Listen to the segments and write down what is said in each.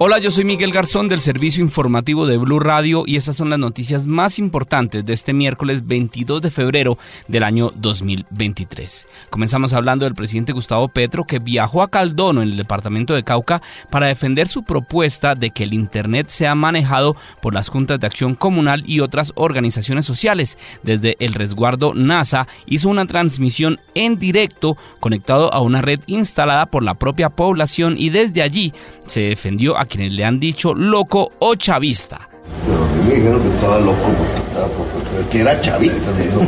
Hola, yo soy Miguel Garzón del servicio informativo de Blue Radio y estas son las noticias más importantes de este miércoles 22 de febrero del año 2023. Comenzamos hablando del presidente Gustavo Petro que viajó a Caldono en el departamento de Cauca para defender su propuesta de que el Internet sea manejado por las juntas de acción comunal y otras organizaciones sociales. Desde el resguardo NASA hizo una transmisión en directo conectado a una red instalada por la propia población y desde allí se defendió a quienes le han dicho loco o chavista. Pero a mí me dijeron que estaba loco porque, estaba, porque que era chavista, me dijo.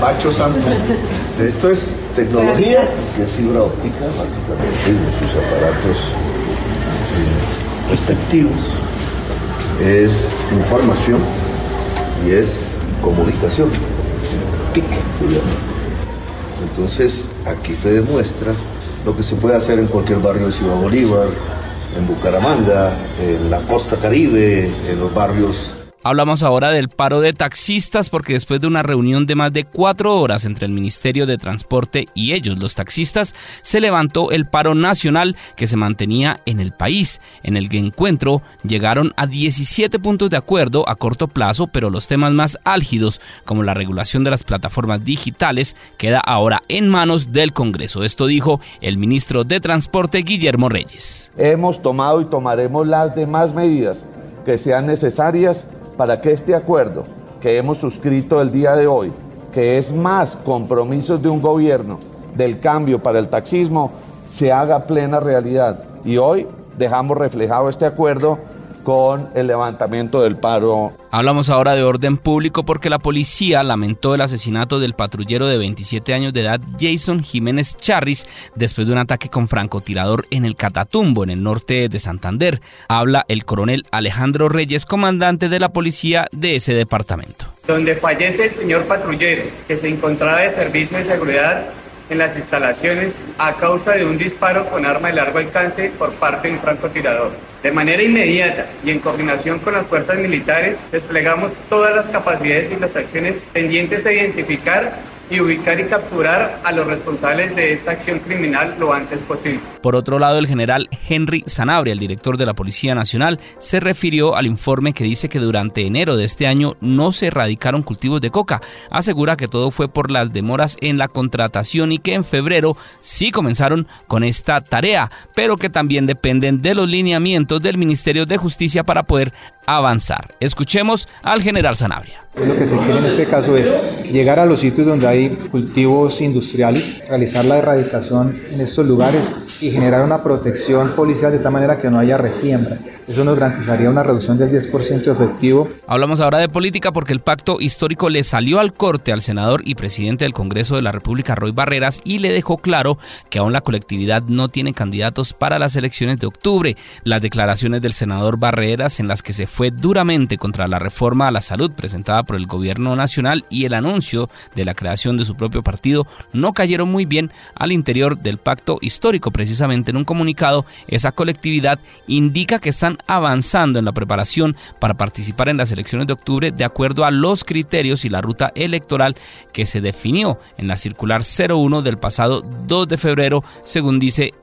Pacho Santos. Esto es tecnología, que es fibra óptica, básicamente, y sus aparatos eh, respectivos. Es información y es comunicación. TIC se llama. Entonces, aquí se demuestra lo que se puede hacer en cualquier barrio de Ciudad Bolívar, en Bucaramanga, en la costa caribe, en los barrios Hablamos ahora del paro de taxistas porque después de una reunión de más de cuatro horas entre el Ministerio de Transporte y ellos, los taxistas, se levantó el paro nacional que se mantenía en el país. En el encuentro llegaron a 17 puntos de acuerdo a corto plazo, pero los temas más álgidos, como la regulación de las plataformas digitales, queda ahora en manos del Congreso. Esto dijo el ministro de Transporte, Guillermo Reyes. Hemos tomado y tomaremos las demás medidas que sean necesarias para que este acuerdo que hemos suscrito el día de hoy, que es más compromisos de un gobierno del cambio para el taxismo, se haga plena realidad. Y hoy dejamos reflejado este acuerdo con el levantamiento del paro. Hablamos ahora de orden público porque la policía lamentó el asesinato del patrullero de 27 años de edad Jason Jiménez Charris después de un ataque con francotirador en el Catatumbo, en el norte de Santander. Habla el coronel Alejandro Reyes, comandante de la policía de ese departamento. Donde fallece el señor patrullero que se encontraba de servicio de seguridad en las instalaciones a causa de un disparo con arma de largo alcance por parte de un francotirador. De manera inmediata y en coordinación con las fuerzas militares, desplegamos todas las capacidades y las acciones pendientes a identificar y ubicar y capturar a los responsables de esta acción criminal lo antes posible. Por otro lado, el general Henry Sanabria, el director de la Policía Nacional, se refirió al informe que dice que durante enero de este año no se erradicaron cultivos de coca. Asegura que todo fue por las demoras en la contratación y que en febrero sí comenzaron con esta tarea, pero que también dependen de los lineamientos del Ministerio de Justicia para poder avanzar. Escuchemos al general Sanabria. Lo que se quiere en este caso es llegar a los sitios donde hay cultivos industriales, realizar la erradicación en estos lugares y generar una protección policial de tal manera que no haya resiembra. Eso nos garantizaría una reducción del 10% efectivo. Hablamos ahora de política porque el pacto histórico le salió al corte al senador y presidente del Congreso de la República, Roy Barreras, y le dejó claro que aún la colectividad no tiene candidatos para las elecciones de octubre. Las declaraciones del senador Barreras en las que se fue duramente contra la reforma a la salud presentada por el gobierno nacional y el anuncio de la creación de su propio partido no cayeron muy bien al interior del pacto histórico. Precisamente en un comunicado, esa colectividad indica que están avanzando en la preparación para participar en las elecciones de octubre de acuerdo a los criterios y la ruta electoral que se definió en la circular 01 del pasado 2 de febrero, según dice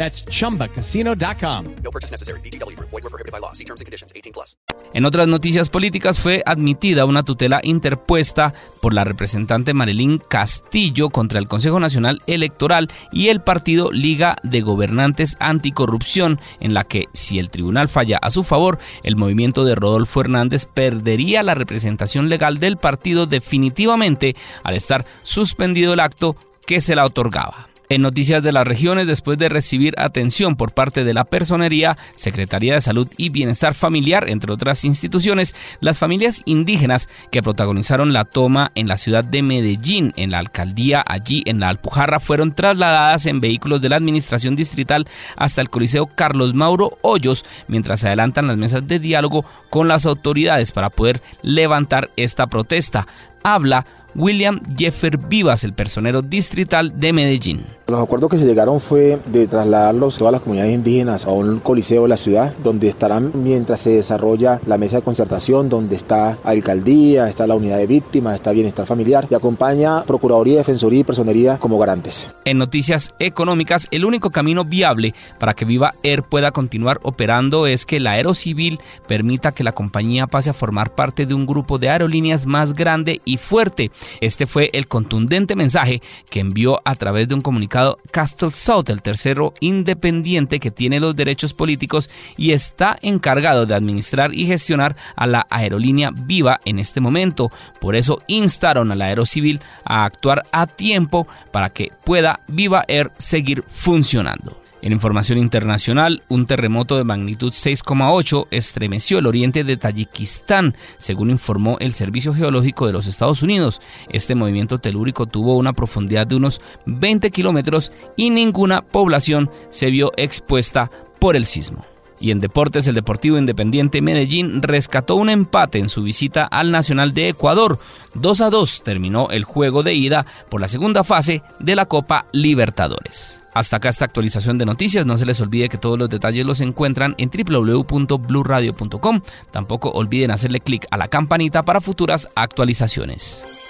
That's chumbacasino.com. No purchase necessary. BGW. Void were prohibited by law. See terms and conditions. 18 plus. En otras noticias políticas fue admitida una tutela interpuesta por la representante Marilyn Castillo contra el Consejo Nacional Electoral y el partido Liga de Gobernantes Anticorrupción, en la que si el tribunal falla a su favor, el movimiento de Rodolfo Hernández perdería la representación legal del partido definitivamente al estar suspendido el acto que se la otorgaba. En noticias de las regiones, después de recibir atención por parte de la Personería, Secretaría de Salud y Bienestar Familiar, entre otras instituciones, las familias indígenas que protagonizaron la toma en la ciudad de Medellín, en la alcaldía allí en la Alpujarra, fueron trasladadas en vehículos de la Administración Distrital hasta el Coliseo Carlos Mauro Hoyos, mientras se adelantan las mesas de diálogo con las autoridades para poder levantar esta protesta. Habla William Jeffer Vivas, el personero distrital de Medellín. Los acuerdos que se llegaron fue de trasladarlos todas las comunidades indígenas a un coliseo de la ciudad, donde estarán mientras se desarrolla la mesa de concertación, donde está alcaldía, está la unidad de víctimas, está bienestar familiar y acompaña Procuraduría, Defensoría y Personería como garantes. En noticias económicas, el único camino viable para que Viva Air pueda continuar operando es que la Aerocivil permita que la compañía pase a formar parte de un grupo de aerolíneas más grande y fuerte. Este fue el contundente mensaje que envió a través de un comunicado Castle South, el tercero independiente que tiene los derechos políticos y está encargado de administrar y gestionar a la aerolínea Viva en este momento. Por eso instaron a la Aerocivil a actuar a tiempo para que pueda Viva Air seguir funcionando. En información internacional, un terremoto de magnitud 6,8 estremeció el oriente de Tayikistán, según informó el Servicio Geológico de los Estados Unidos. Este movimiento telúrico tuvo una profundidad de unos 20 kilómetros y ninguna población se vio expuesta por el sismo. Y en deportes, el Deportivo Independiente Medellín rescató un empate en su visita al Nacional de Ecuador. 2 a 2 terminó el juego de ida por la segunda fase de la Copa Libertadores. Hasta acá esta actualización de noticias. No se les olvide que todos los detalles los encuentran en www.bluradio.com. Tampoco olviden hacerle clic a la campanita para futuras actualizaciones.